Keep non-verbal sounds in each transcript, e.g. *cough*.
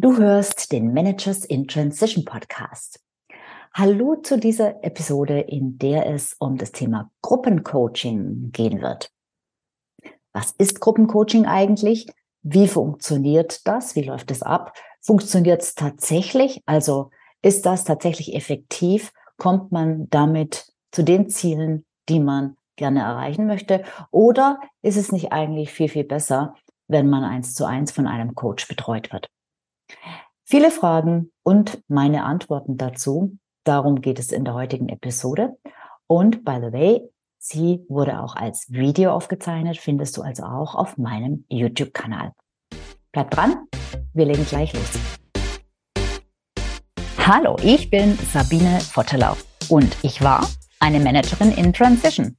Du hörst den Managers in Transition Podcast. Hallo zu dieser Episode, in der es um das Thema Gruppencoaching gehen wird. Was ist Gruppencoaching eigentlich? Wie funktioniert das? Wie läuft es ab? Funktioniert es tatsächlich? Also ist das tatsächlich effektiv? Kommt man damit zu den Zielen, die man gerne erreichen möchte? Oder ist es nicht eigentlich viel, viel besser, wenn man eins zu eins von einem Coach betreut wird? Viele Fragen und meine Antworten dazu. Darum geht es in der heutigen Episode. Und by the way, sie wurde auch als Video aufgezeichnet, findest du also auch auf meinem YouTube-Kanal. Bleib dran, wir legen gleich los. Hallo, ich bin Sabine Vottelau und ich war eine Managerin in Transition.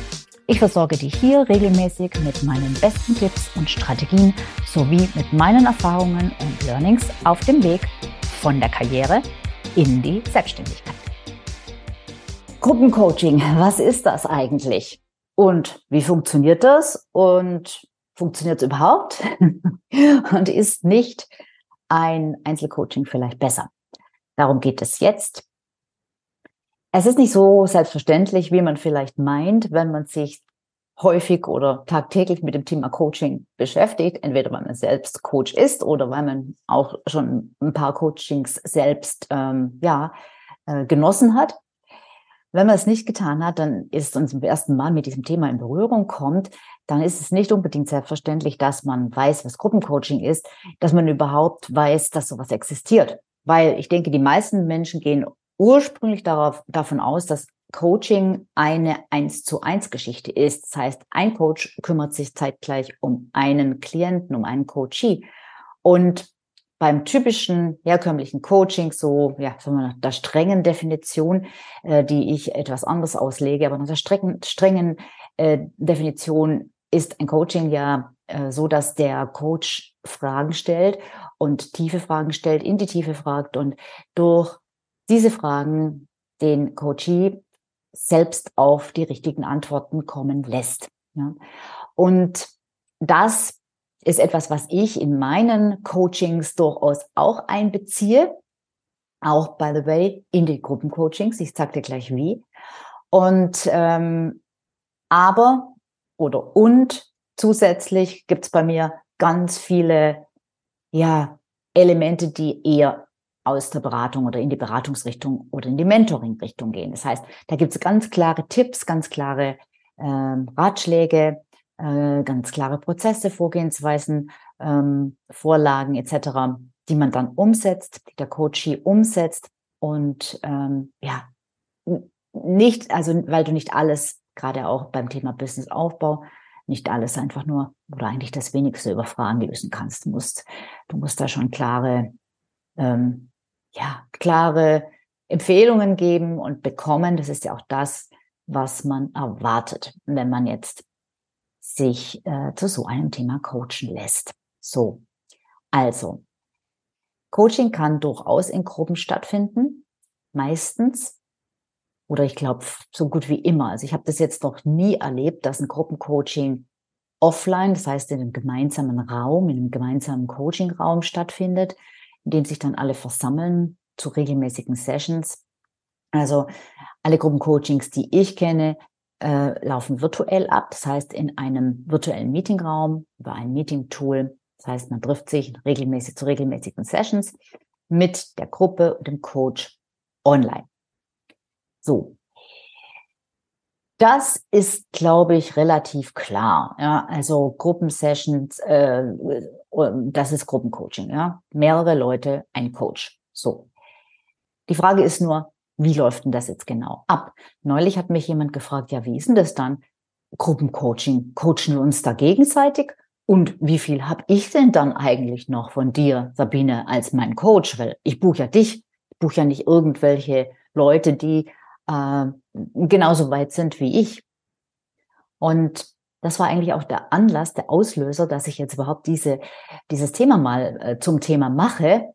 Ich versorge dich hier regelmäßig mit meinen besten Tipps und Strategien sowie mit meinen Erfahrungen und Learnings auf dem Weg von der Karriere in die Selbstständigkeit. Gruppencoaching, was ist das eigentlich? Und wie funktioniert das? Und funktioniert es überhaupt? *laughs* und ist nicht ein Einzelcoaching vielleicht besser? Darum geht es jetzt es ist nicht so selbstverständlich, wie man vielleicht meint, wenn man sich häufig oder tagtäglich mit dem Thema Coaching beschäftigt, entweder weil man selbst Coach ist oder weil man auch schon ein paar Coachings selbst ähm, ja äh, genossen hat. Wenn man es nicht getan hat, dann ist uns zum ersten Mal mit diesem Thema in Berührung kommt, dann ist es nicht unbedingt selbstverständlich, dass man weiß, was Gruppencoaching ist, dass man überhaupt weiß, dass sowas existiert. Weil ich denke, die meisten Menschen gehen ursprünglich darauf, davon aus, dass Coaching eine eins zu eins Geschichte ist. Das heißt, ein Coach kümmert sich zeitgleich um einen Klienten, um einen Coachee. Und beim typischen herkömmlichen Coaching, so ja, sagen der strengen Definition, äh, die ich etwas anders auslege, aber nach der strengen, strengen äh, Definition ist ein Coaching ja äh, so, dass der Coach Fragen stellt und tiefe Fragen stellt, in die Tiefe fragt und durch diese Fragen den Coachee selbst auf die richtigen Antworten kommen lässt. Ja. Und das ist etwas, was ich in meinen Coachings durchaus auch einbeziehe. Auch, by the way, in die Gruppencoachings. Ich sage dir gleich wie. Und ähm, aber oder und zusätzlich gibt es bei mir ganz viele ja, Elemente, die eher aus der Beratung oder in die Beratungsrichtung oder in die Mentoring-Richtung gehen. Das heißt, da gibt es ganz klare Tipps, ganz klare ähm, Ratschläge, äh, ganz klare Prozesse, Vorgehensweisen, ähm, Vorlagen etc., die man dann umsetzt, die der Coachie umsetzt und ähm, ja, nicht, also weil du nicht alles, gerade auch beim Thema Businessaufbau, nicht alles einfach nur oder eigentlich das wenigste über Fragen lösen kannst. Du musst, du musst da schon klare ähm, ja, klare Empfehlungen geben und bekommen. Das ist ja auch das, was man erwartet, wenn man jetzt sich äh, zu so einem Thema coachen lässt. So, also, Coaching kann durchaus in Gruppen stattfinden, meistens. Oder ich glaube, so gut wie immer. Also ich habe das jetzt noch nie erlebt, dass ein Gruppencoaching offline, das heißt in einem gemeinsamen Raum, in einem gemeinsamen Coachingraum stattfindet in dem sich dann alle versammeln zu regelmäßigen Sessions. Also alle Gruppencoachings, die ich kenne, äh, laufen virtuell ab. Das heißt, in einem virtuellen Meetingraum über ein Meeting-Tool. Das heißt, man trifft sich regelmäßig zu regelmäßigen Sessions mit der Gruppe und dem Coach online. So. Das ist, glaube ich, relativ klar. Ja, also Gruppensessions, äh, das ist Gruppencoaching, ja. Mehrere Leute, ein Coach. So. Die Frage ist nur, wie läuft denn das jetzt genau ab? Neulich hat mich jemand gefragt, ja, wie ist denn das dann? Gruppencoaching, coachen wir uns da gegenseitig? Und wie viel habe ich denn dann eigentlich noch von dir, Sabine, als mein Coach? Weil ich buche ja dich, ich buche ja nicht irgendwelche Leute, die äh, genauso weit sind wie ich. Und das war eigentlich auch der Anlass, der Auslöser, dass ich jetzt überhaupt diese, dieses Thema mal äh, zum Thema mache,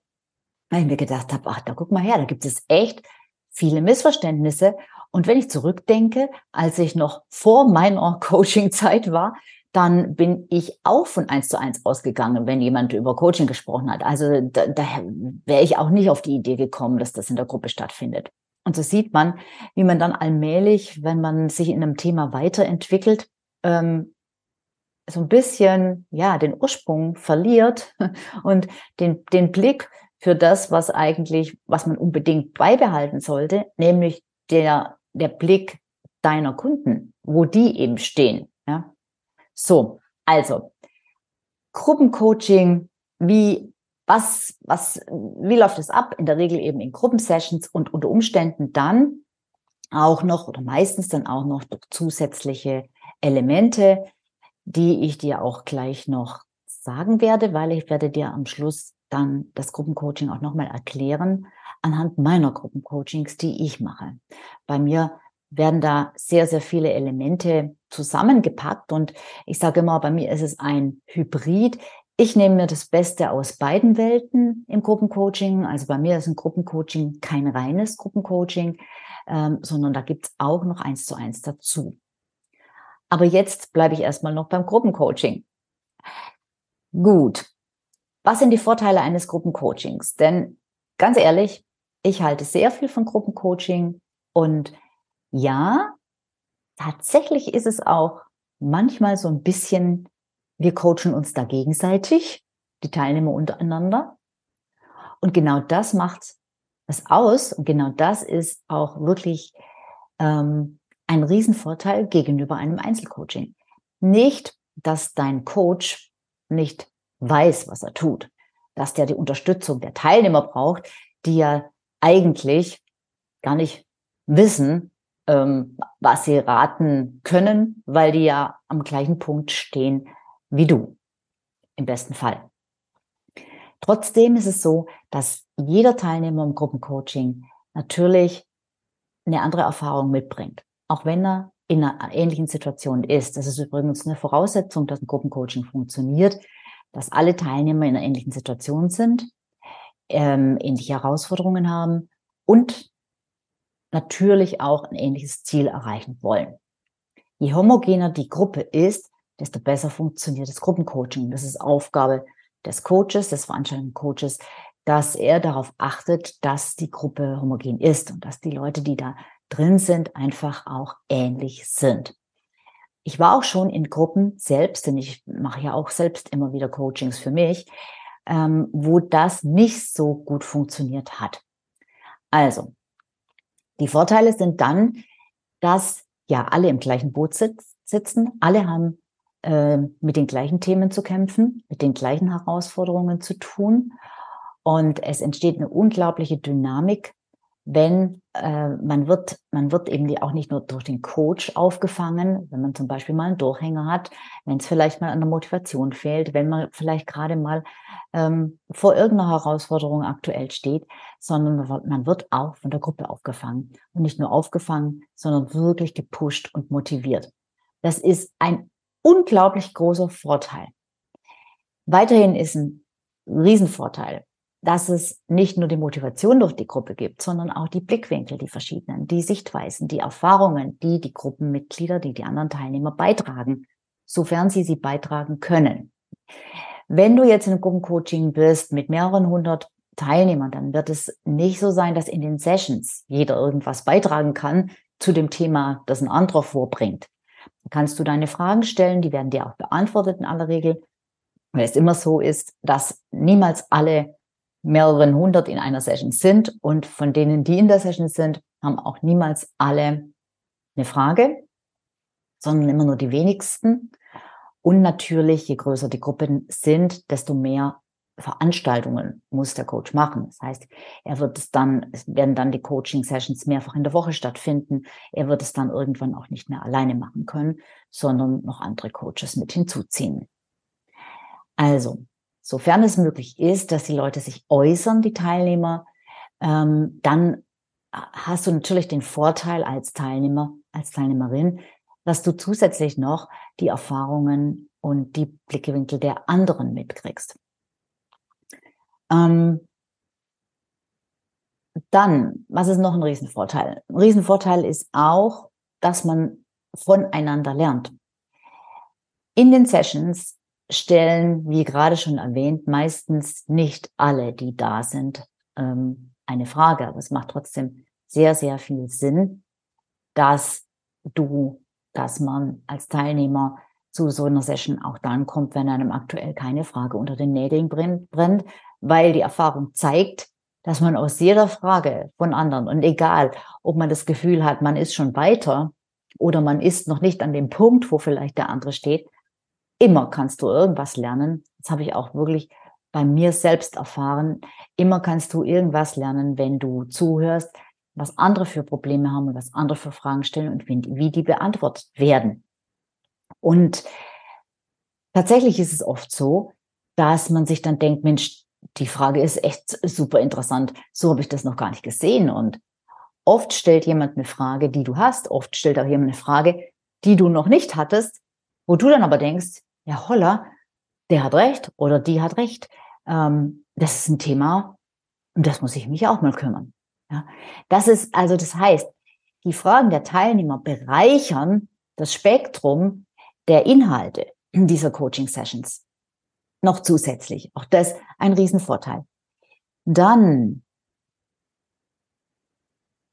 weil ich mir gedacht habe, ach, da guck mal her, da gibt es echt viele Missverständnisse. Und wenn ich zurückdenke, als ich noch vor meiner *laughs* Coaching-Zeit war, dann bin ich auch von eins zu eins ausgegangen, wenn jemand über Coaching gesprochen hat. Also da, da wäre ich auch nicht auf die Idee gekommen, dass das in der Gruppe stattfindet. Und so sieht man, wie man dann allmählich, wenn man sich in einem Thema weiterentwickelt, ähm, so ein bisschen ja den Ursprung verliert *laughs* und den, den Blick für das, was eigentlich, was man unbedingt beibehalten sollte, nämlich der, der Blick deiner Kunden, wo die eben stehen. Ja? So, also Gruppencoaching, wie was, was, wie läuft es ab? In der Regel eben in Gruppensessions und unter Umständen dann auch noch oder meistens dann auch noch durch zusätzliche Elemente, die ich dir auch gleich noch sagen werde, weil ich werde dir am Schluss dann das Gruppencoaching auch nochmal erklären anhand meiner Gruppencoachings, die ich mache. Bei mir werden da sehr, sehr viele Elemente zusammengepackt und ich sage immer, bei mir ist es ein Hybrid. Ich nehme mir das Beste aus beiden Welten im Gruppencoaching. Also bei mir ist ein Gruppencoaching kein reines Gruppencoaching, ähm, sondern da gibt's auch noch eins zu eins dazu. Aber jetzt bleibe ich erstmal noch beim Gruppencoaching. Gut. Was sind die Vorteile eines Gruppencoachings? Denn ganz ehrlich, ich halte sehr viel von Gruppencoaching und ja, tatsächlich ist es auch manchmal so ein bisschen, wir coachen uns da gegenseitig, die Teilnehmer untereinander. Und genau das macht es aus. Und genau das ist auch wirklich ähm, ein Riesenvorteil gegenüber einem Einzelcoaching. Nicht, dass dein Coach nicht weiß, was er tut, dass der die Unterstützung der Teilnehmer braucht, die ja eigentlich gar nicht wissen, ähm, was sie raten können, weil die ja am gleichen Punkt stehen wie du, im besten Fall. Trotzdem ist es so, dass jeder Teilnehmer im Gruppencoaching natürlich eine andere Erfahrung mitbringt auch wenn er in einer ähnlichen Situation ist. Das ist übrigens eine Voraussetzung, dass ein Gruppencoaching funktioniert, dass alle Teilnehmer in einer ähnlichen Situation sind, ähm, ähnliche Herausforderungen haben und natürlich auch ein ähnliches Ziel erreichen wollen. Je homogener die Gruppe ist, desto besser funktioniert das Gruppencoaching. Das ist Aufgabe des Coaches, des Veranstaltungscoaches, dass er darauf achtet, dass die Gruppe homogen ist und dass die Leute, die da drin sind, einfach auch ähnlich sind. Ich war auch schon in Gruppen selbst, denn ich mache ja auch selbst immer wieder Coachings für mich, ähm, wo das nicht so gut funktioniert hat. Also, die Vorteile sind dann, dass ja alle im gleichen Boot sitz, sitzen, alle haben äh, mit den gleichen Themen zu kämpfen, mit den gleichen Herausforderungen zu tun. Und es entsteht eine unglaubliche Dynamik wenn äh, man wird, man wird eben auch nicht nur durch den Coach aufgefangen, wenn man zum Beispiel mal einen Durchhänger hat, wenn es vielleicht mal an der Motivation fehlt, wenn man vielleicht gerade mal ähm, vor irgendeiner Herausforderung aktuell steht, sondern man wird auch von der Gruppe aufgefangen und nicht nur aufgefangen, sondern wirklich gepusht und motiviert. Das ist ein unglaublich großer Vorteil. Weiterhin ist ein Riesenvorteil, dass es nicht nur die Motivation durch die Gruppe gibt, sondern auch die Blickwinkel, die verschiedenen, die Sichtweisen, die Erfahrungen, die die Gruppenmitglieder, die die anderen Teilnehmer beitragen, sofern sie sie beitragen können. Wenn du jetzt in Gruppencoaching bist mit mehreren hundert Teilnehmern, dann wird es nicht so sein, dass in den Sessions jeder irgendwas beitragen kann zu dem Thema, das ein anderer vorbringt. Da kannst du deine Fragen stellen, die werden dir auch beantwortet in aller Regel, weil es immer so ist, dass niemals alle mehreren hundert in einer Session sind und von denen, die in der Session sind, haben auch niemals alle eine Frage, sondern immer nur die wenigsten. Und natürlich, je größer die Gruppen sind, desto mehr Veranstaltungen muss der Coach machen. Das heißt, er wird es dann, es werden dann die Coaching-Sessions mehrfach in der Woche stattfinden. Er wird es dann irgendwann auch nicht mehr alleine machen können, sondern noch andere Coaches mit hinzuziehen. Also, sofern es möglich ist, dass die Leute sich äußern, die Teilnehmer, ähm, dann hast du natürlich den Vorteil als Teilnehmer, als Teilnehmerin, dass du zusätzlich noch die Erfahrungen und die Blickwinkel der anderen mitkriegst. Ähm, dann, was ist noch ein Riesenvorteil? Ein Riesenvorteil ist auch, dass man voneinander lernt. In den Sessions stellen, wie gerade schon erwähnt, meistens nicht alle, die da sind, ähm, eine Frage. Aber es macht trotzdem sehr, sehr viel Sinn, dass du, dass man als Teilnehmer zu so einer Session auch dann kommt, wenn einem aktuell keine Frage unter den Nägeln brennt, weil die Erfahrung zeigt, dass man aus jeder Frage von anderen und egal, ob man das Gefühl hat, man ist schon weiter oder man ist noch nicht an dem Punkt, wo vielleicht der andere steht, immer kannst du irgendwas lernen. Das habe ich auch wirklich bei mir selbst erfahren. Immer kannst du irgendwas lernen, wenn du zuhörst, was andere für Probleme haben und was andere für Fragen stellen und wie die beantwortet werden. Und tatsächlich ist es oft so, dass man sich dann denkt, Mensch, die Frage ist echt super interessant. So habe ich das noch gar nicht gesehen. Und oft stellt jemand eine Frage, die du hast. Oft stellt auch jemand eine Frage, die du noch nicht hattest, wo du dann aber denkst, ja holla, der hat recht oder die hat recht. Ähm, das ist ein Thema, um das muss ich mich auch mal kümmern. Ja, das ist also, das heißt, die Fragen der Teilnehmer bereichern das Spektrum der Inhalte dieser Coaching-Sessions noch zusätzlich. Auch das ein Riesenvorteil. Dann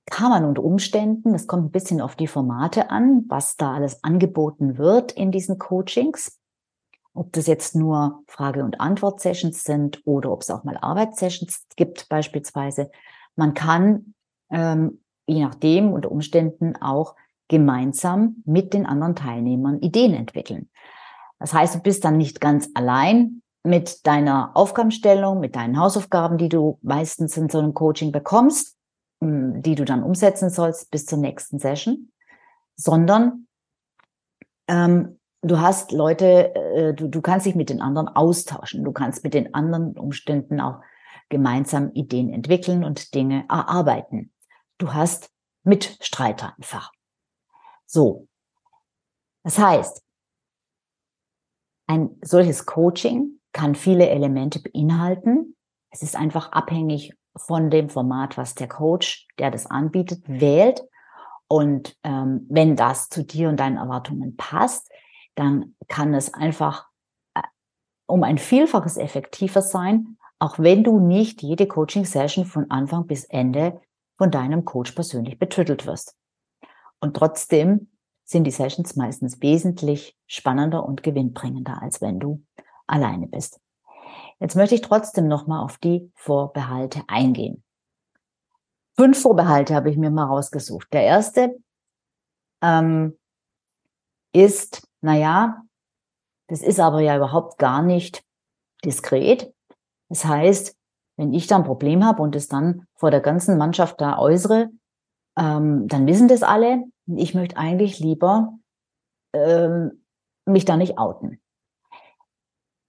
kann man unter Umständen, es kommt ein bisschen auf die Formate an, was da alles angeboten wird in diesen Coachings. Ob das jetzt nur Frage- und Antwort-Sessions sind oder ob es auch mal Arbeitssessions gibt beispielsweise. Man kann ähm, je nachdem unter Umständen auch gemeinsam mit den anderen Teilnehmern Ideen entwickeln. Das heißt, du bist dann nicht ganz allein mit deiner Aufgabenstellung, mit deinen Hausaufgaben, die du meistens in so einem Coaching bekommst, hm, die du dann umsetzen sollst bis zur nächsten Session, sondern ähm, du hast Leute, äh, du, du kannst dich mit den anderen austauschen, du kannst mit den anderen Umständen auch gemeinsam Ideen entwickeln und Dinge erarbeiten. Du hast Mitstreiter einfach. So. Das heißt, ein solches Coaching kann viele Elemente beinhalten. Es ist einfach abhängig von dem Format, was der Coach, der das anbietet, wählt. Und ähm, wenn das zu dir und deinen Erwartungen passt, dann kann es einfach äh, um ein Vielfaches effektiver sein, auch wenn du nicht jede Coaching-Session von Anfang bis Ende von deinem Coach persönlich betüttelt wirst. Und trotzdem sind die Sessions meistens wesentlich spannender und gewinnbringender, als wenn du alleine bist. Jetzt möchte ich trotzdem nochmal auf die Vorbehalte eingehen. Fünf Vorbehalte habe ich mir mal rausgesucht. Der erste ähm, ist, naja, das ist aber ja überhaupt gar nicht diskret. Das heißt, wenn ich da ein Problem habe und es dann vor der ganzen Mannschaft da äußere, ähm, dann wissen das alle. Ich möchte eigentlich lieber ähm, mich da nicht outen.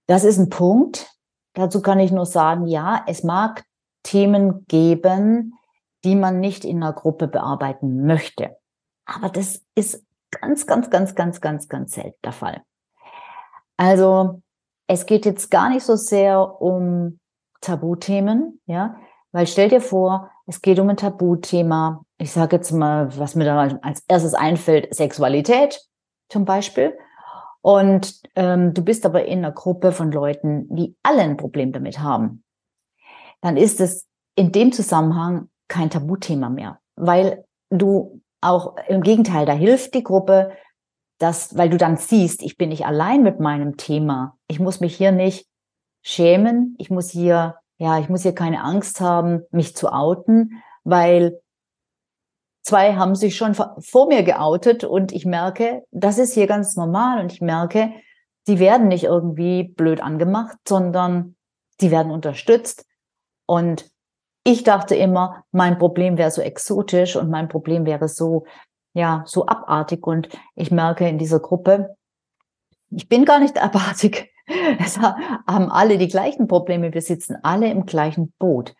Das ist ein Punkt. Dazu kann ich nur sagen, ja, es mag Themen geben, die man nicht in einer Gruppe bearbeiten möchte. Aber das ist ganz, ganz, ganz, ganz, ganz, ganz selten der Fall. Also es geht jetzt gar nicht so sehr um Tabuthemen, ja, weil stell dir vor, es geht um ein Tabuthema. Ich sage jetzt mal, was mir da als erstes einfällt, Sexualität zum Beispiel. Und ähm, du bist aber in einer Gruppe von Leuten, die alle ein Problem damit haben. Dann ist es in dem Zusammenhang kein Tabuthema mehr, weil du auch im Gegenteil, da hilft die Gruppe, dass, weil du dann siehst, ich bin nicht allein mit meinem Thema. Ich muss mich hier nicht schämen. Ich muss hier, ja, ich muss hier keine Angst haben, mich zu outen, weil Zwei haben sich schon vor mir geoutet und ich merke, das ist hier ganz normal und ich merke, die werden nicht irgendwie blöd angemacht, sondern die werden unterstützt. Und ich dachte immer, mein Problem wäre so exotisch und mein Problem wäre so, ja, so abartig. Und ich merke in dieser Gruppe, ich bin gar nicht *laughs* abartig. Es haben alle die gleichen Probleme. Wir sitzen alle im gleichen Boot.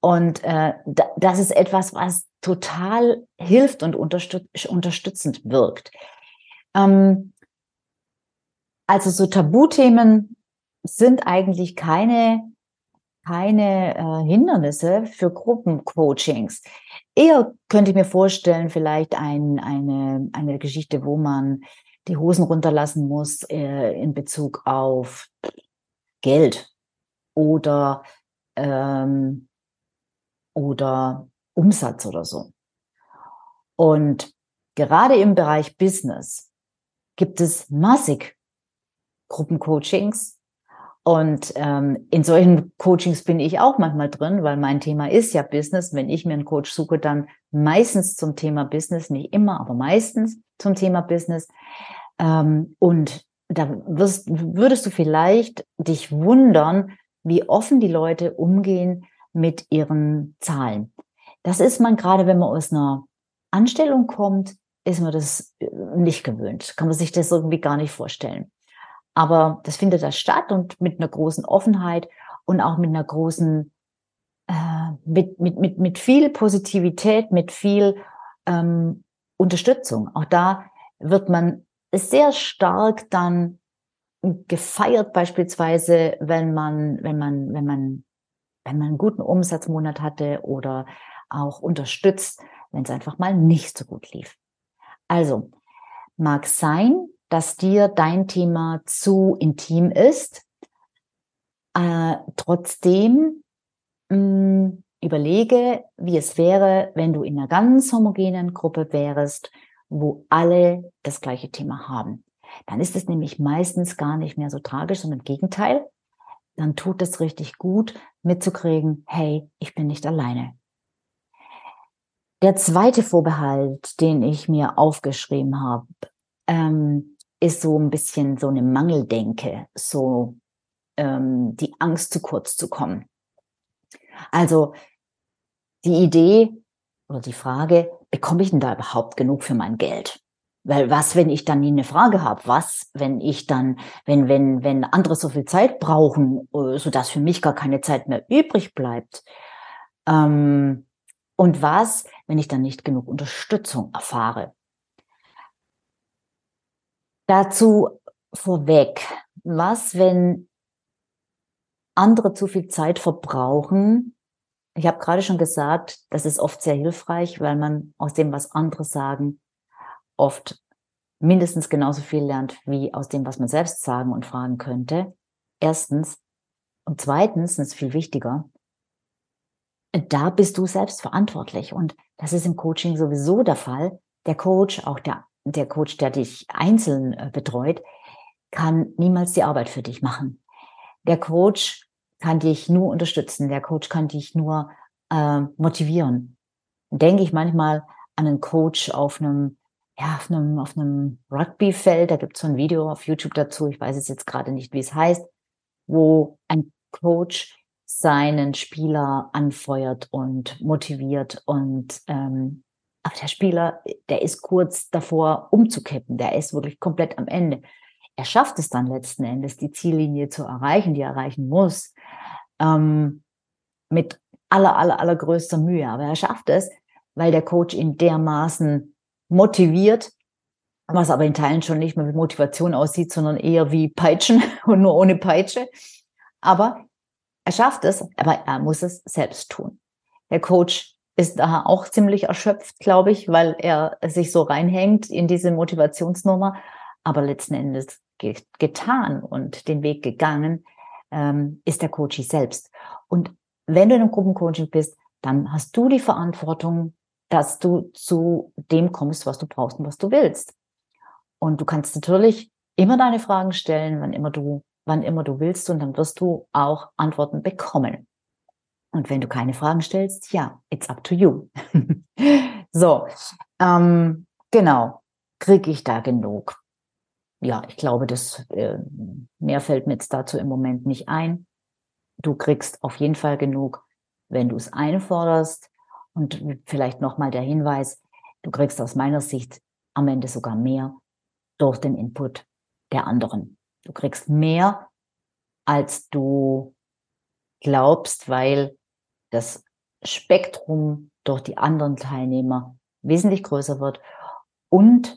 Und äh, das ist etwas, was total hilft und unterstütz unterstützend wirkt. Ähm, also so Tabuthemen sind eigentlich keine, keine äh, Hindernisse für Gruppencoachings. Eher könnte ich mir vorstellen, vielleicht ein, eine, eine Geschichte, wo man die Hosen runterlassen muss äh, in Bezug auf Geld oder ähm, oder Umsatz oder so. Und gerade im Bereich Business gibt es massig Gruppencoachings. Und ähm, in solchen Coachings bin ich auch manchmal drin, weil mein Thema ist ja Business. Wenn ich mir einen Coach suche, dann meistens zum Thema Business, nicht immer, aber meistens zum Thema Business. Ähm, und da wirst, würdest du vielleicht dich wundern, wie offen die Leute umgehen mit ihren Zahlen. Das ist man gerade, wenn man aus einer Anstellung kommt, ist man das äh, nicht gewöhnt. Kann man sich das irgendwie gar nicht vorstellen. Aber das findet da statt und mit einer großen Offenheit und auch mit einer großen, äh, mit, mit, mit, mit viel Positivität, mit viel ähm, Unterstützung. Auch da wird man sehr stark dann gefeiert beispielsweise, wenn man, wenn man, wenn man wenn man einen guten Umsatzmonat hatte oder auch unterstützt, wenn es einfach mal nicht so gut lief. Also, mag sein, dass dir dein Thema zu intim ist. Äh, trotzdem mh, mm, überlege, wie es wäre, wenn du in einer ganz homogenen Gruppe wärst, wo alle das gleiche Thema haben. Dann ist es nämlich meistens gar nicht mehr so tragisch, sondern im Gegenteil dann tut es richtig gut mitzukriegen, hey, ich bin nicht alleine. Der zweite Vorbehalt, den ich mir aufgeschrieben habe, ähm, ist so ein bisschen so eine Mangeldenke, so ähm, die Angst, zu kurz zu kommen. Also die Idee oder die Frage, bekomme ich denn da überhaupt genug für mein Geld? Weil was, wenn ich dann nie eine Frage habe? Was, wenn ich dann, wenn, wenn, wenn andere so viel Zeit brauchen, äh, so dass für mich gar keine Zeit mehr übrig bleibt? Ähm, und was, wenn ich dann nicht genug Unterstützung erfahre? Dazu vorweg, was, wenn andere zu viel Zeit verbrauchen? Ich habe gerade schon gesagt, das ist oft sehr hilfreich, weil man aus dem, was andere sagen, oft mindestens genauso viel lernt wie aus dem, was man selbst sagen und fragen könnte. Erstens. Und zweitens, das ist viel wichtiger, da bist du selbst verantwortlich. Und das ist im Coaching sowieso der Fall. Der Coach, auch der, der Coach, der dich einzeln äh, betreut, kann niemals die Arbeit für dich machen. Der Coach kann dich nur unterstützen. Der Coach kann dich nur äh, motivieren. Denke ich manchmal an einen Coach auf einem ja, auf einem, auf einem Rugbyfeld, da gibt es so ein Video auf YouTube dazu, ich weiß es jetzt gerade nicht, wie es heißt, wo ein Coach seinen Spieler anfeuert und motiviert und ähm, aber der Spieler, der ist kurz davor umzukippen, der ist wirklich komplett am Ende. Er schafft es dann letzten Endes, die Ziellinie zu erreichen, die er erreichen muss, ähm, mit aller, aller, allergrößter Mühe. Aber er schafft es, weil der Coach ihn dermaßen motiviert, was aber in Teilen schon nicht mehr wie Motivation aussieht, sondern eher wie Peitschen *laughs* und nur ohne Peitsche. Aber er schafft es, aber er muss es selbst tun. Der Coach ist da auch ziemlich erschöpft, glaube ich, weil er sich so reinhängt in diese Motivationsnummer. Aber letzten Endes getan und den Weg gegangen ähm, ist der Coach selbst. Und wenn du in einem Gruppencoaching bist, dann hast du die Verantwortung, dass du zu dem kommst, was du brauchst und was du willst. Und du kannst natürlich immer deine Fragen stellen, wann immer du, wann immer du willst, und dann wirst du auch Antworten bekommen. Und wenn du keine Fragen stellst, ja, it's up to you. *laughs* so, ähm, genau, kriege ich da genug? Ja, ich glaube, das äh, mehr fällt mir jetzt dazu im Moment nicht ein. Du kriegst auf jeden Fall genug, wenn du es einforderst, und vielleicht nochmal der Hinweis, du kriegst aus meiner Sicht am Ende sogar mehr durch den Input der anderen. Du kriegst mehr, als du glaubst, weil das Spektrum durch die anderen Teilnehmer wesentlich größer wird und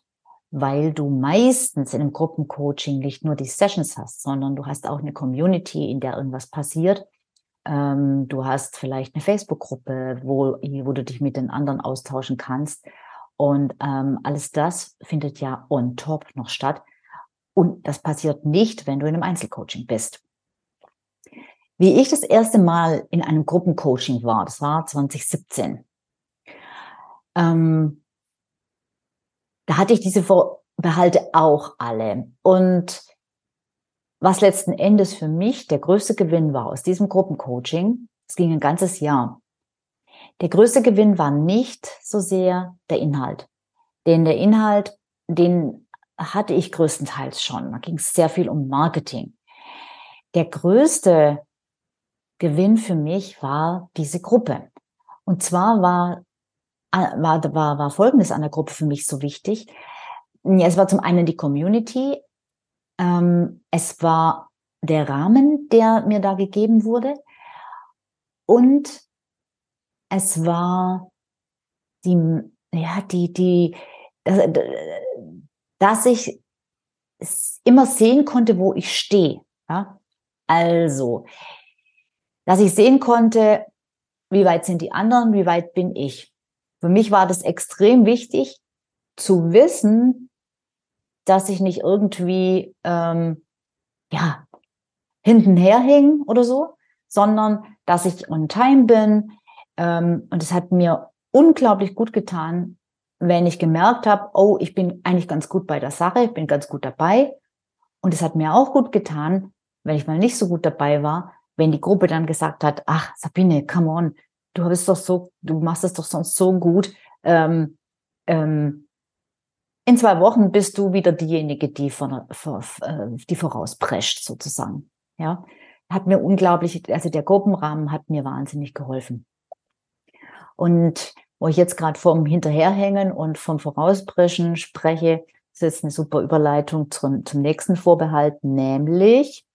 weil du meistens in einem Gruppencoaching nicht nur die Sessions hast, sondern du hast auch eine Community, in der irgendwas passiert. Ähm, du hast vielleicht eine Facebook-Gruppe, wo, wo du dich mit den anderen austauschen kannst. Und ähm, alles das findet ja on top noch statt. Und das passiert nicht, wenn du in einem Einzelcoaching bist. Wie ich das erste Mal in einem Gruppencoaching war, das war 2017. Ähm, da hatte ich diese Vorbehalte auch alle. Und was letzten Endes für mich der größte Gewinn war aus diesem Gruppencoaching, es ging ein ganzes Jahr. Der größte Gewinn war nicht so sehr der Inhalt. Denn der Inhalt, den hatte ich größtenteils schon. Da ging es sehr viel um Marketing. Der größte Gewinn für mich war diese Gruppe. Und zwar war war, war, war Folgendes an der Gruppe für mich so wichtig. Es war zum einen die Community, ähm, es war der Rahmen, der mir da gegeben wurde und es war die, ja, die, die, dass, dass ich immer sehen konnte, wo ich stehe. Ja? Also, dass ich sehen konnte, wie weit sind die anderen, wie weit bin ich. Für mich war das extrem wichtig zu wissen, dass ich nicht irgendwie ähm, ja hintenher hing oder so, sondern dass ich on time bin. Ähm, und es hat mir unglaublich gut getan, wenn ich gemerkt habe, oh, ich bin eigentlich ganz gut bei der Sache, ich bin ganz gut dabei. Und es hat mir auch gut getan, wenn ich mal nicht so gut dabei war, wenn die Gruppe dann gesagt hat, ach, Sabine, come on, du bist doch so, du machst es doch sonst so gut. Ähm, ähm, in zwei Wochen bist du wieder diejenige, die, von, äh, die vorausprescht, sozusagen. Ja, hat mir unglaublich, also der Gruppenrahmen hat mir wahnsinnig geholfen. Und wo ich jetzt gerade vom Hinterherhängen und vom Vorauspreschen spreche, ist jetzt eine super Überleitung zum, zum nächsten Vorbehalt, nämlich,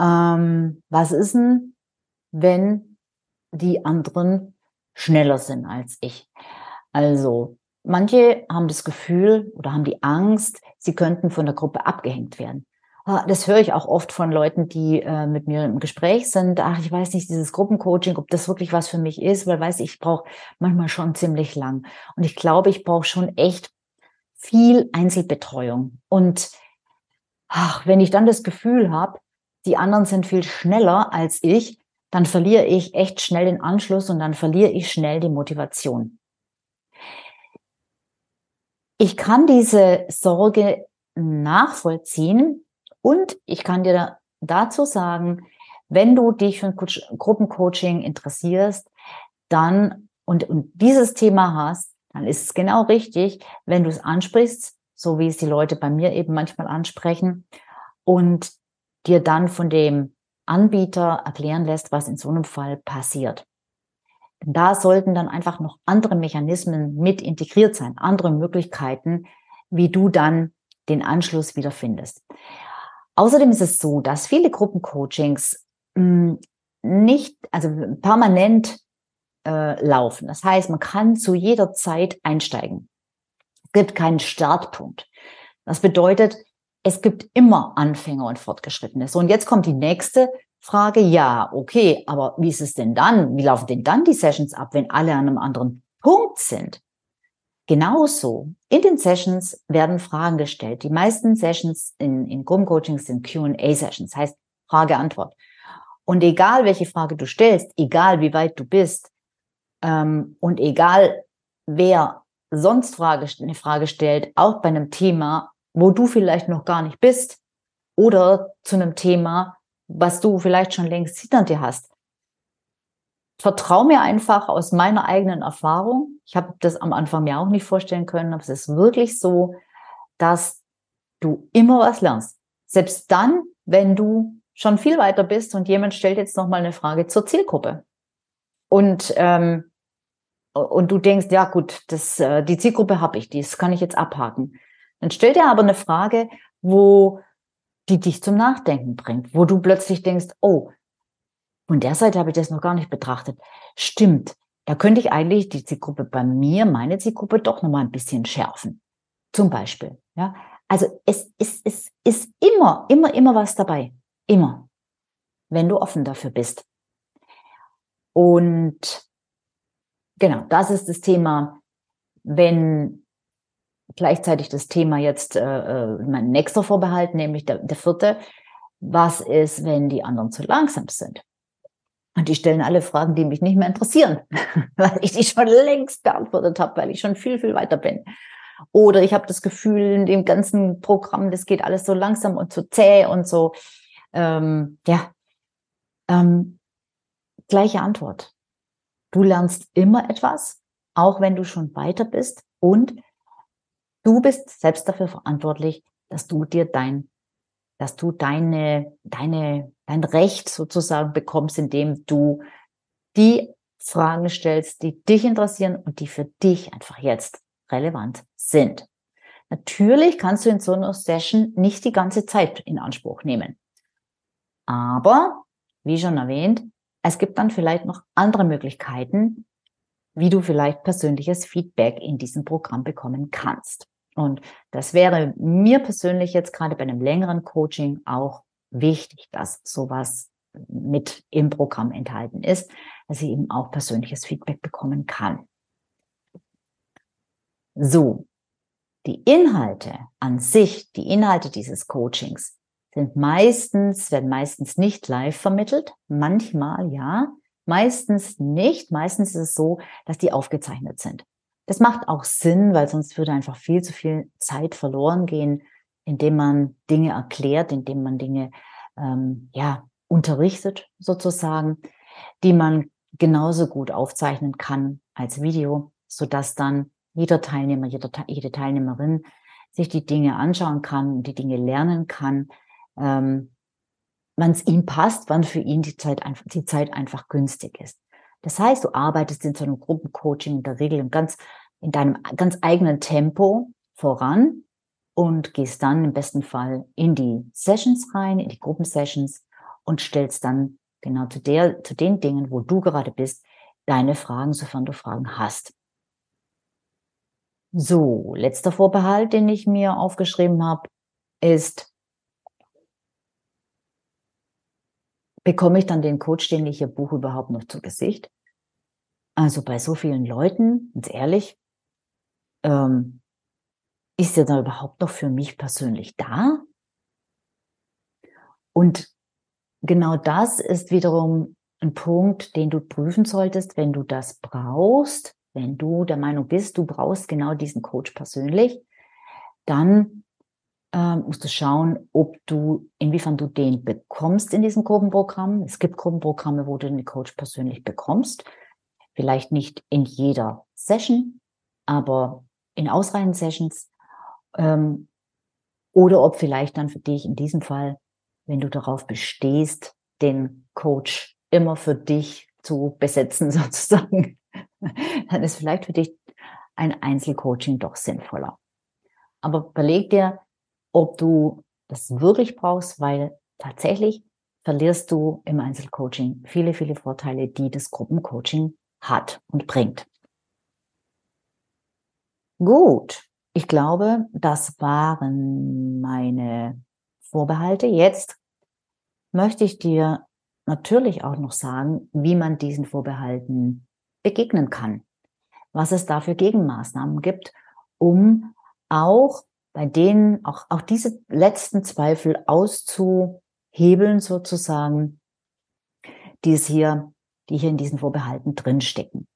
ähm, was ist denn, wenn die anderen schneller sind als ich. Also manche haben das Gefühl oder haben die Angst, sie könnten von der Gruppe abgehängt werden. Ah, das höre ich auch oft von Leuten, die äh, mit mir im Gespräch sind. Ach, ich weiß nicht, dieses Gruppencoaching, ob das wirklich was für mich ist, weil weiß ich, ich brauche manchmal schon ziemlich lang. Und ich glaube, ich brauche schon echt viel Einzelbetreuung. Und ach, wenn ich dann das Gefühl habe, die anderen sind viel schneller als ich, dann verliere ich echt schnell den Anschluss und dann verliere ich schnell die Motivation. Ich kann diese Sorge nachvollziehen und ich kann dir dazu sagen, wenn du dich für ein Gruppencoaching interessierst, dann und, und dieses Thema hast, dann ist es genau richtig, wenn du es ansprichst, so wie es die Leute bei mir eben manchmal ansprechen und dir dann von dem Anbieter erklären lässt, was in so einem Fall passiert. Da sollten dann einfach noch andere Mechanismen mit integriert sein, andere Möglichkeiten, wie du dann den Anschluss wieder findest. Außerdem ist es so, dass viele Gruppencoachings hm, nicht, also permanent äh, laufen. Das heißt, man kann zu jeder Zeit einsteigen. Es gibt keinen Startpunkt. Das bedeutet, es gibt immer Anfänger und Fortgeschrittene. So, und jetzt kommt die nächste Frage. Ja, okay, aber wie ist es denn dann? Wie laufen denn dann die Sessions ab, wenn alle an einem anderen Punkt sind? Genauso. In den Sessions werden Fragen gestellt. Die meisten Sessions in, in Gruppencoachings sind Q&A-Sessions, heißt Frage-Antwort. Und egal, welche Frage du stellst, egal wie weit du bist, ähm, und egal, wer sonst Frage, eine Frage stellt, auch bei einem Thema, wo du vielleicht noch gar nicht bist oder zu einem Thema, was du vielleicht schon längst hinter dir hast. Vertrau mir einfach aus meiner eigenen Erfahrung. Ich habe das am Anfang mir auch nicht vorstellen können, aber es ist wirklich so, dass du immer was lernst. Selbst dann, wenn du schon viel weiter bist und jemand stellt jetzt noch mal eine Frage zur Zielgruppe und ähm, und du denkst, ja gut, das äh, die Zielgruppe habe ich, das kann ich jetzt abhaken. Dann stell dir aber eine Frage, wo die dich zum Nachdenken bringt, wo du plötzlich denkst, oh, von der Seite habe ich das noch gar nicht betrachtet. Stimmt, da könnte ich eigentlich die Zielgruppe bei mir, meine Zielgruppe, doch nochmal ein bisschen schärfen. Zum Beispiel. Ja, also es, es, es ist immer, immer, immer was dabei. Immer. Wenn du offen dafür bist. Und genau, das ist das Thema, wenn gleichzeitig das Thema jetzt äh, äh, mein nächster Vorbehalt, nämlich der, der vierte, was ist, wenn die anderen zu langsam sind? Und die stellen alle Fragen, die mich nicht mehr interessieren, *laughs* weil ich die schon längst beantwortet habe, weil ich schon viel, viel weiter bin. Oder ich habe das Gefühl, in dem ganzen Programm, das geht alles so langsam und so zäh und so. Ähm, ja, ähm, gleiche Antwort. Du lernst immer etwas, auch wenn du schon weiter bist. Und du bist selbst dafür verantwortlich, dass du dir dein, dass du deine, deine, dein Recht sozusagen bekommst, indem du die Fragen stellst, die dich interessieren und die für dich einfach jetzt relevant sind. Natürlich kannst du in so einer Session nicht die ganze Zeit in Anspruch nehmen. Aber, wie schon erwähnt, es gibt dann vielleicht noch andere Möglichkeiten, wie du vielleicht persönliches Feedback in diesem Programm bekommen kannst. Und das wäre mir persönlich jetzt gerade bei einem längeren Coaching auch wichtig, dass sowas mit im Programm enthalten ist, dass ich eben auch persönliches Feedback bekommen kann. So, die Inhalte an sich, die Inhalte dieses Coachings sind meistens, werden meistens nicht live vermittelt, manchmal ja, meistens nicht. Meistens ist es so, dass die aufgezeichnet sind. Das macht auch Sinn, weil sonst würde einfach viel zu viel Zeit verloren gehen, indem man Dinge erklärt, indem man Dinge ähm, ja unterrichtet sozusagen, die man genauso gut aufzeichnen kann als Video, so dass dann jeder Teilnehmer, jeder, jede Teilnehmerin sich die Dinge anschauen kann, die Dinge lernen kann, ähm, wann es ihm passt, wann für ihn die Zeit, einfach, die Zeit einfach günstig ist. Das heißt, du arbeitest in so einem Gruppencoaching in der Regel in, ganz, in deinem ganz eigenen Tempo voran und gehst dann im besten Fall in die Sessions rein, in die Gruppensessions und stellst dann genau zu der, zu den Dingen, wo du gerade bist, deine Fragen, sofern du Fragen hast. So, letzter Vorbehalt, den ich mir aufgeschrieben habe, ist, bekomme ich dann den Coach, den ich hier buche, überhaupt noch zu Gesicht? Also bei so vielen Leuten, ganz ehrlich, ähm, ist er da überhaupt noch für mich persönlich da? Und genau das ist wiederum ein Punkt, den du prüfen solltest, wenn du das brauchst, wenn du der Meinung bist, du brauchst genau diesen Coach persönlich, dann ähm, musst du schauen, ob du, inwiefern du den bekommst in diesem Gruppenprogramm. Es gibt Gruppenprogramme, wo du den Coach persönlich bekommst. Vielleicht nicht in jeder Session, aber in ausreichenden Sessions. Ähm, oder ob vielleicht dann für dich in diesem Fall, wenn du darauf bestehst, den Coach immer für dich zu besetzen *laughs* sozusagen, dann ist vielleicht für dich ein Einzelcoaching doch sinnvoller. Aber überleg dir, ob du das wirklich brauchst, weil tatsächlich verlierst du im Einzelcoaching viele, viele Vorteile, die das Gruppencoaching hat und bringt. Gut, ich glaube, das waren meine Vorbehalte. Jetzt möchte ich dir natürlich auch noch sagen, wie man diesen Vorbehalten begegnen kann, was es da für Gegenmaßnahmen gibt, um auch bei denen auch, auch diese letzten Zweifel auszuhebeln sozusagen, die es hier, die hier in diesen Vorbehalten drinstecken.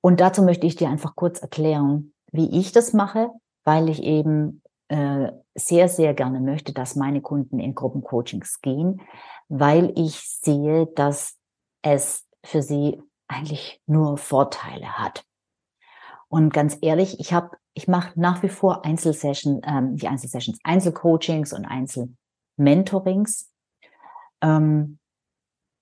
Und dazu möchte ich dir einfach kurz erklären, wie ich das mache, weil ich eben äh, sehr, sehr gerne möchte, dass meine Kunden in Gruppencoachings gehen, weil ich sehe, dass es für sie eigentlich nur Vorteile hat. Und ganz ehrlich, ich habe, ich mache nach wie vor Einzelsessions, ähm, die Einzelsessions, Einzelcoachings und Einzelmentorings. Ähm,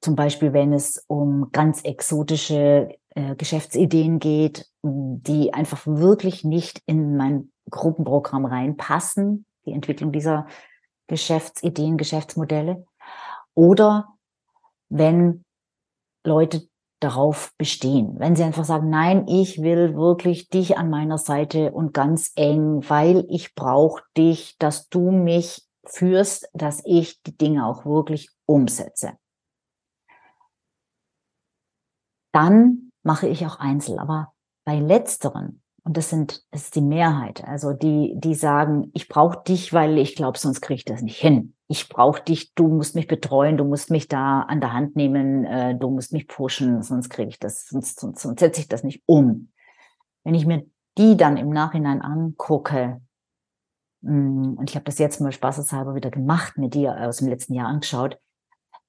zum Beispiel, wenn es um ganz exotische äh, Geschäftsideen geht, die einfach wirklich nicht in mein Gruppenprogramm reinpassen, die Entwicklung dieser Geschäftsideen, Geschäftsmodelle. Oder wenn Leute darauf bestehen. Wenn sie einfach sagen, nein, ich will wirklich dich an meiner Seite und ganz eng, weil ich brauche dich, dass du mich führst, dass ich die Dinge auch wirklich umsetze. Dann mache ich auch Einzel. Aber bei letzteren, und das sind, das ist die Mehrheit, also die, die sagen, ich brauche dich, weil ich glaube, sonst kriege ich das nicht hin. Ich brauche dich, du musst mich betreuen, du musst mich da an der Hand nehmen, äh, du musst mich pushen, sonst kriege ich das, sonst, sonst, sonst setze ich das nicht um. Wenn ich mir die dann im Nachhinein angucke, mm, und ich habe das jetzt mal spaßeshalber wieder gemacht, mir die aus dem letzten Jahr angeschaut,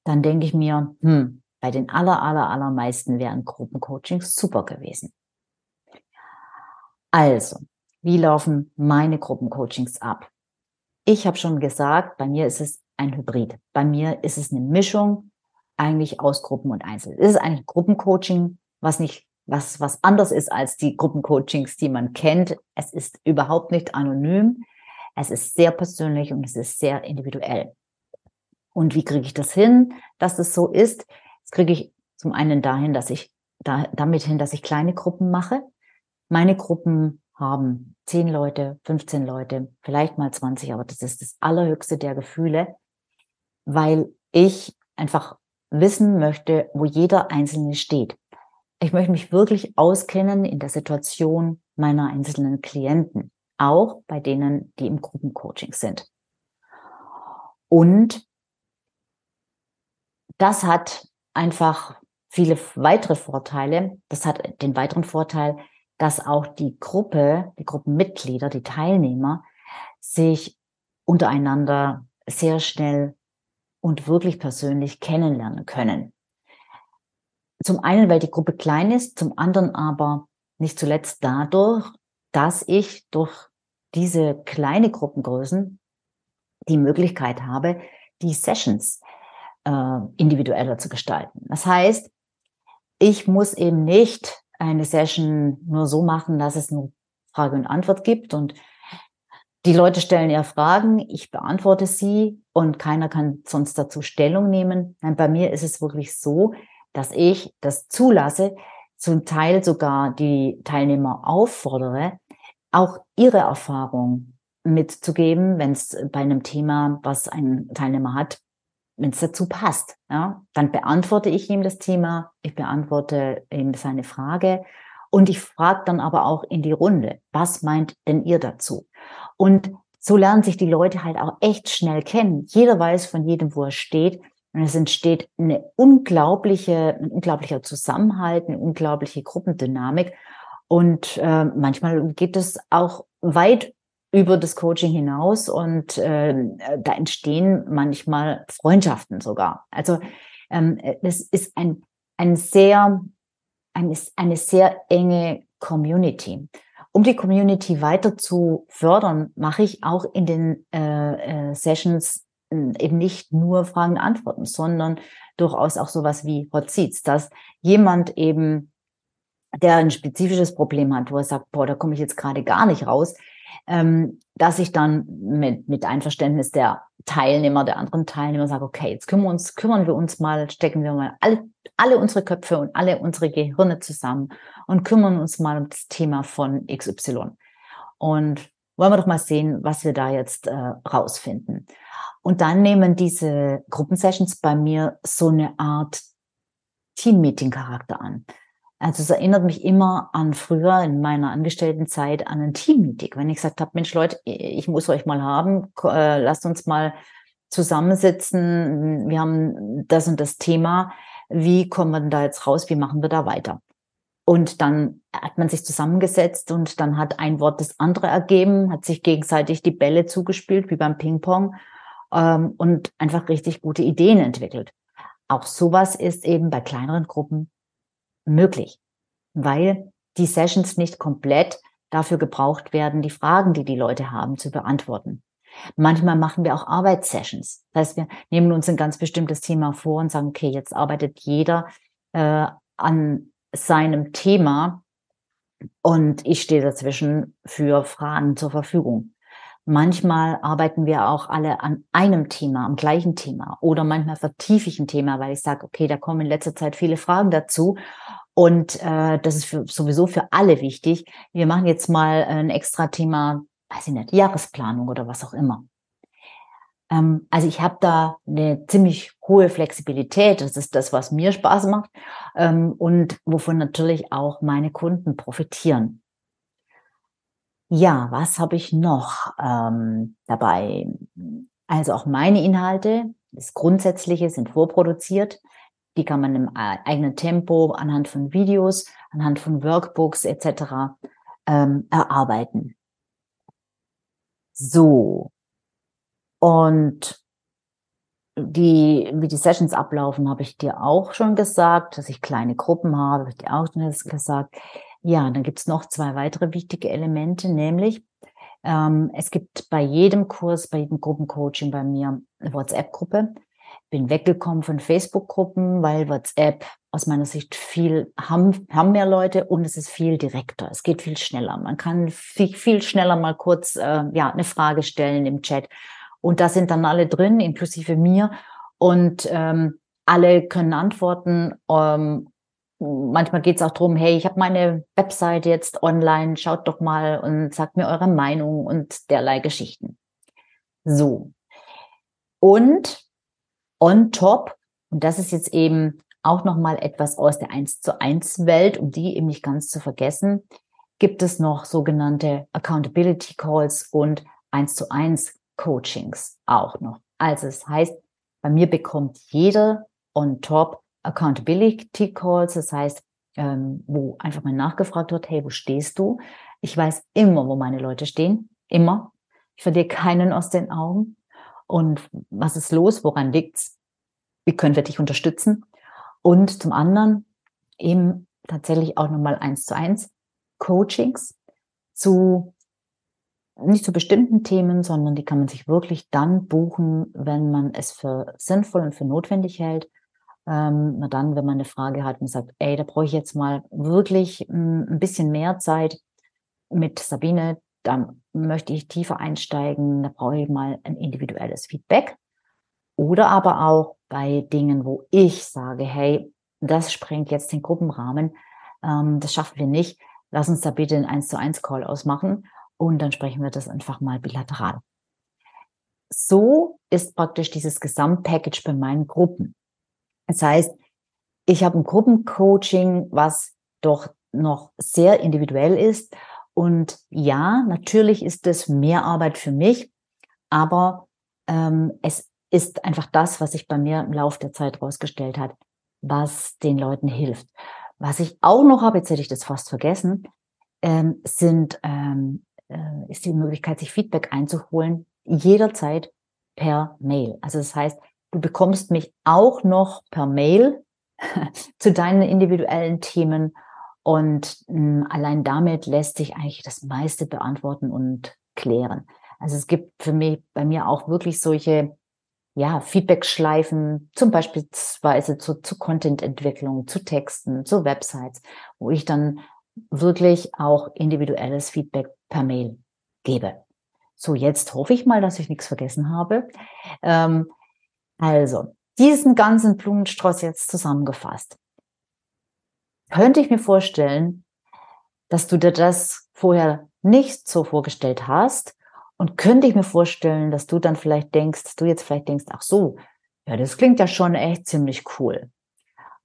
dann denke ich mir, hm, bei den aller, aller, allermeisten wären Gruppencoachings super gewesen. Also, wie laufen meine Gruppencoachings ab? Ich habe schon gesagt, bei mir ist es ein Hybrid. Bei mir ist es eine Mischung eigentlich aus Gruppen und Einzel. Es ist eigentlich Gruppencoaching, was nicht was was anders ist als die Gruppencoachings, die man kennt. Es ist überhaupt nicht anonym. Es ist sehr persönlich und es ist sehr individuell. Und wie kriege ich das hin, dass das so ist? Das kriege ich zum einen dahin, dass ich da, damit hin, dass ich kleine Gruppen mache. Meine Gruppen haben 10 Leute, 15 Leute, vielleicht mal 20, aber das ist das allerhöchste der Gefühle, weil ich einfach wissen möchte, wo jeder Einzelne steht. Ich möchte mich wirklich auskennen in der Situation meiner einzelnen Klienten, auch bei denen, die im Gruppencoaching sind. Und das hat einfach viele weitere Vorteile. Das hat den weiteren Vorteil, dass auch die Gruppe, die Gruppenmitglieder, die Teilnehmer sich untereinander sehr schnell und wirklich persönlich kennenlernen können. Zum einen, weil die Gruppe klein ist, zum anderen aber nicht zuletzt dadurch, dass ich durch diese kleine Gruppengrößen die Möglichkeit habe, die Sessions äh, individueller zu gestalten. Das heißt, ich muss eben nicht eine Session nur so machen, dass es nur Frage und Antwort gibt und die Leute stellen ja Fragen, ich beantworte sie und keiner kann sonst dazu Stellung nehmen. Nein, bei mir ist es wirklich so, dass ich das zulasse, zum Teil sogar die Teilnehmer auffordere, auch ihre Erfahrung mitzugeben, wenn es bei einem Thema, was ein Teilnehmer hat, wenn es dazu passt, ja, dann beantworte ich ihm das Thema, ich beantworte ihm seine Frage und ich frage dann aber auch in die Runde, was meint denn ihr dazu? Und so lernen sich die Leute halt auch echt schnell kennen. Jeder weiß von jedem, wo er steht. Und es entsteht eine unglaubliche, ein unglaublicher Zusammenhalt, eine unglaubliche Gruppendynamik. Und äh, manchmal geht es auch weit über das Coaching hinaus und äh, da entstehen manchmal Freundschaften sogar. Also ähm, es ist ein, ein sehr, ein, eine sehr enge Community. Um die Community weiter zu fördern, mache ich auch in den äh, äh, Sessions äh, eben nicht nur Fragen und Antworten, sondern durchaus auch sowas wie Hot Seats, dass jemand eben, der ein spezifisches Problem hat, wo er sagt, boah, da komme ich jetzt gerade gar nicht raus, ähm, dass ich dann mit, mit Einverständnis der Teilnehmer, der anderen Teilnehmer sage, okay, jetzt kümmern wir uns, kümmern wir uns mal, stecken wir mal alle, alle unsere Köpfe und alle unsere Gehirne zusammen und kümmern uns mal um das Thema von XY. Und wollen wir doch mal sehen, was wir da jetzt äh, rausfinden. Und dann nehmen diese Gruppensessions bei mir so eine Art Team-Meeting-Charakter an. Also es erinnert mich immer an früher in meiner Angestelltenzeit an ein Teammeeting. Wenn ich gesagt habe, Mensch Leute, ich muss euch mal haben, äh, lasst uns mal zusammensitzen. Wir haben das und das Thema. Wie kommen wir denn da jetzt raus? Wie machen wir da weiter? Und dann hat man sich zusammengesetzt und dann hat ein Wort das andere ergeben, hat sich gegenseitig die Bälle zugespielt, wie beim Ping-Pong, ähm, und einfach richtig gute Ideen entwickelt. Auch sowas ist eben bei kleineren Gruppen möglich, weil die Sessions nicht komplett dafür gebraucht werden, die Fragen, die die Leute haben, zu beantworten. Manchmal machen wir auch Arbeitssessions. Das heißt, wir nehmen uns ein ganz bestimmtes Thema vor und sagen, okay, jetzt arbeitet jeder äh, an seinem Thema und ich stehe dazwischen für Fragen zur Verfügung. Manchmal arbeiten wir auch alle an einem Thema, am gleichen Thema oder manchmal vertiefe ich ein Thema, weil ich sage, okay, da kommen in letzter Zeit viele Fragen dazu und äh, das ist für, sowieso für alle wichtig. Wir machen jetzt mal ein extra Thema, weiß ich nicht, Jahresplanung oder was auch immer. Ähm, also ich habe da eine ziemlich hohe Flexibilität. Das ist das, was mir Spaß macht ähm, und wovon natürlich auch meine Kunden profitieren. Ja, was habe ich noch ähm, dabei? Also auch meine Inhalte, das Grundsätzliche sind vorproduziert. Die kann man im eigenen Tempo anhand von Videos, anhand von Workbooks etc. Ähm, erarbeiten. So. Und die, wie die Sessions ablaufen, habe ich dir auch schon gesagt, dass ich kleine Gruppen habe, habe ich dir auch schon gesagt. Ja, dann gibt es noch zwei weitere wichtige Elemente, nämlich ähm, es gibt bei jedem Kurs, bei jedem Gruppencoaching bei mir eine WhatsApp-Gruppe. Bin weggekommen von Facebook-Gruppen, weil WhatsApp aus meiner Sicht viel haben, haben mehr Leute und es ist viel direkter. Es geht viel schneller. Man kann viel, viel schneller mal kurz äh, ja eine Frage stellen im Chat und da sind dann alle drin, inklusive mir und ähm, alle können antworten ähm, manchmal geht es auch darum, hey, ich habe meine Website jetzt online, schaut doch mal und sagt mir eure Meinung und derlei Geschichten. So. Und on top, und das ist jetzt eben auch nochmal etwas aus der 1 zu 1 Welt, um die eben nicht ganz zu vergessen, gibt es noch sogenannte Accountability Calls und 1 zu 1 Coachings auch noch. Also es das heißt, bei mir bekommt jeder on top Accountability Calls, das heißt, ähm, wo einfach mal nachgefragt wird, hey, wo stehst du? Ich weiß immer, wo meine Leute stehen, immer. Ich verliere keinen aus den Augen. Und was ist los? Woran liegt's? Wie können wir dich unterstützen? Und zum anderen eben tatsächlich auch nochmal eins zu eins Coachings zu nicht zu bestimmten Themen, sondern die kann man sich wirklich dann buchen, wenn man es für sinnvoll und für notwendig hält ähm, na dann, wenn man eine Frage hat und sagt, ey, da brauche ich jetzt mal wirklich hm, ein bisschen mehr Zeit mit Sabine, da möchte ich tiefer einsteigen, da brauche ich mal ein individuelles Feedback. Oder aber auch bei Dingen, wo ich sage, hey, das sprengt jetzt den Gruppenrahmen, ähm, das schaffen wir nicht, lass uns da bitte einen 1 zu 1 Call ausmachen und dann sprechen wir das einfach mal bilateral. So ist praktisch dieses Gesamtpackage bei meinen Gruppen. Das heißt, ich habe ein Gruppencoaching, was doch noch sehr individuell ist. Und ja, natürlich ist es mehr Arbeit für mich, aber ähm, es ist einfach das, was sich bei mir im Laufe der Zeit rausgestellt hat, was den Leuten hilft. Was ich auch noch habe, jetzt hätte ich das fast vergessen, ähm, sind, ähm, äh, ist die Möglichkeit, sich Feedback einzuholen, jederzeit per Mail. Also das heißt, Du bekommst mich auch noch per Mail *laughs* zu deinen individuellen Themen und mh, hm, allein damit lässt sich eigentlich das meiste beantworten und klären. Also es gibt für mich bei mir auch wirklich solche ja, Feedback-Schleifen, zum Beispiel zu, zu Content-Entwicklung, zu Texten, zu Websites, wo ich dann wirklich auch individuelles Feedback per Mail gebe. So, jetzt hoffe ich mal, dass ich nichts vergessen habe. Ähm, also, diesen ganzen Blumenstrauß jetzt zusammengefasst. Könnte ich mir vorstellen, dass du dir das vorher nicht so vorgestellt hast und könnte ich mir vorstellen, dass du dann vielleicht denkst, du jetzt vielleicht denkst, ach so, ja, das klingt ja schon echt ziemlich cool.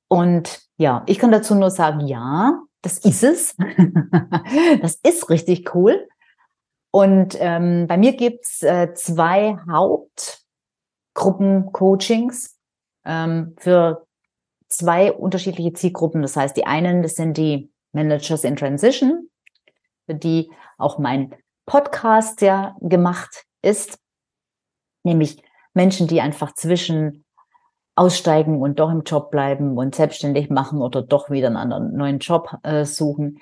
Und ja, ich kann dazu nur sagen, ja, das ist es. *laughs* das ist richtig cool. Und ähm, bei mir gibt's äh, zwei Haupt Gruppencoachings ähm, für zwei unterschiedliche Zielgruppen. Das heißt, die einen, das sind die Managers in Transition, für die auch mein Podcast ja gemacht ist, nämlich Menschen, die einfach zwischen aussteigen und doch im Job bleiben und selbstständig machen oder doch wieder einen anderen neuen Job äh, suchen,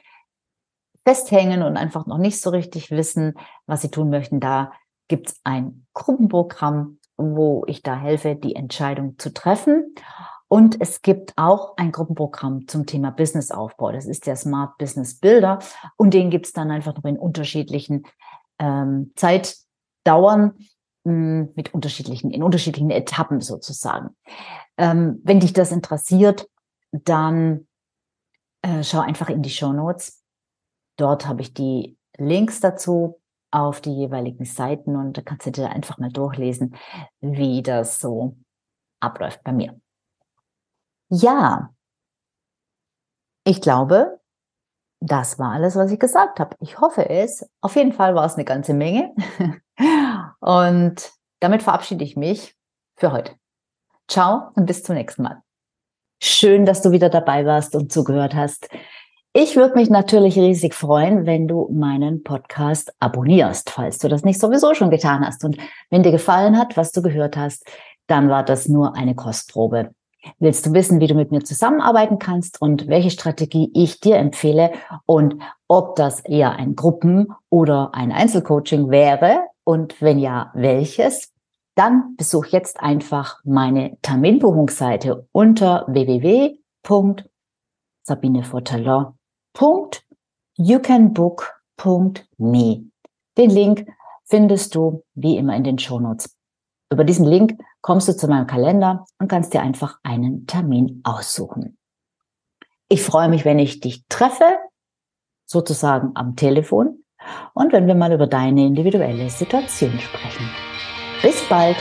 festhängen und einfach noch nicht so richtig wissen, was sie tun möchten. Da gibt's ein Gruppenprogramm, wo ich da helfe, die Entscheidung zu treffen. Und es gibt auch ein Gruppenprogramm zum Thema Businessaufbau. Das ist der Smart Business Builder. Und den gibt es dann einfach noch in unterschiedlichen ähm, Zeit, dauern hm, mit unterschiedlichen, in unterschiedlichen Etappen sozusagen. Ähm, wenn dich das interessiert, dann äh, schau einfach in die Show Notes. Dort habe ich die Links dazu auf die jeweiligen Seiten und da kannst du dir einfach mal durchlesen, wie das so abläuft bei mir. Ja, ich glaube, das war alles, was ich gesagt habe. Ich hoffe es. Auf jeden Fall war es eine ganze Menge. *laughs* Und damit verabschiede ich mich für heute. Ciao und bis zum nächsten Mal. Schön, dass du wieder dabei warst und zugehört hast. Ich würde mich natürlich riesig freuen, wenn du meinen Podcast abonnierst, falls du das nicht sowieso schon getan hast. Und wenn dir gefallen hat, was du gehört hast, dann war das nur eine Kostprobe. Willst du wissen, wie du mit mir zusammenarbeiten kannst und welche Strategie ich dir empfehle und ob das eher ein Gruppen- oder ein Einzelcoaching wäre und wenn ja, welches? Dann besuch jetzt einfach meine Terminbuchungsseite unter www.sabinefortalon.youcanbook.me. Den Link findest du wie immer in den Shownotes. Über diesen Link kommst du zu meinem Kalender und kannst dir einfach einen Termin aussuchen. Ich freue mich, wenn ich dich treffe, sozusagen am Telefon, und wenn wir mal über deine individuelle Situation sprechen. Bis bald!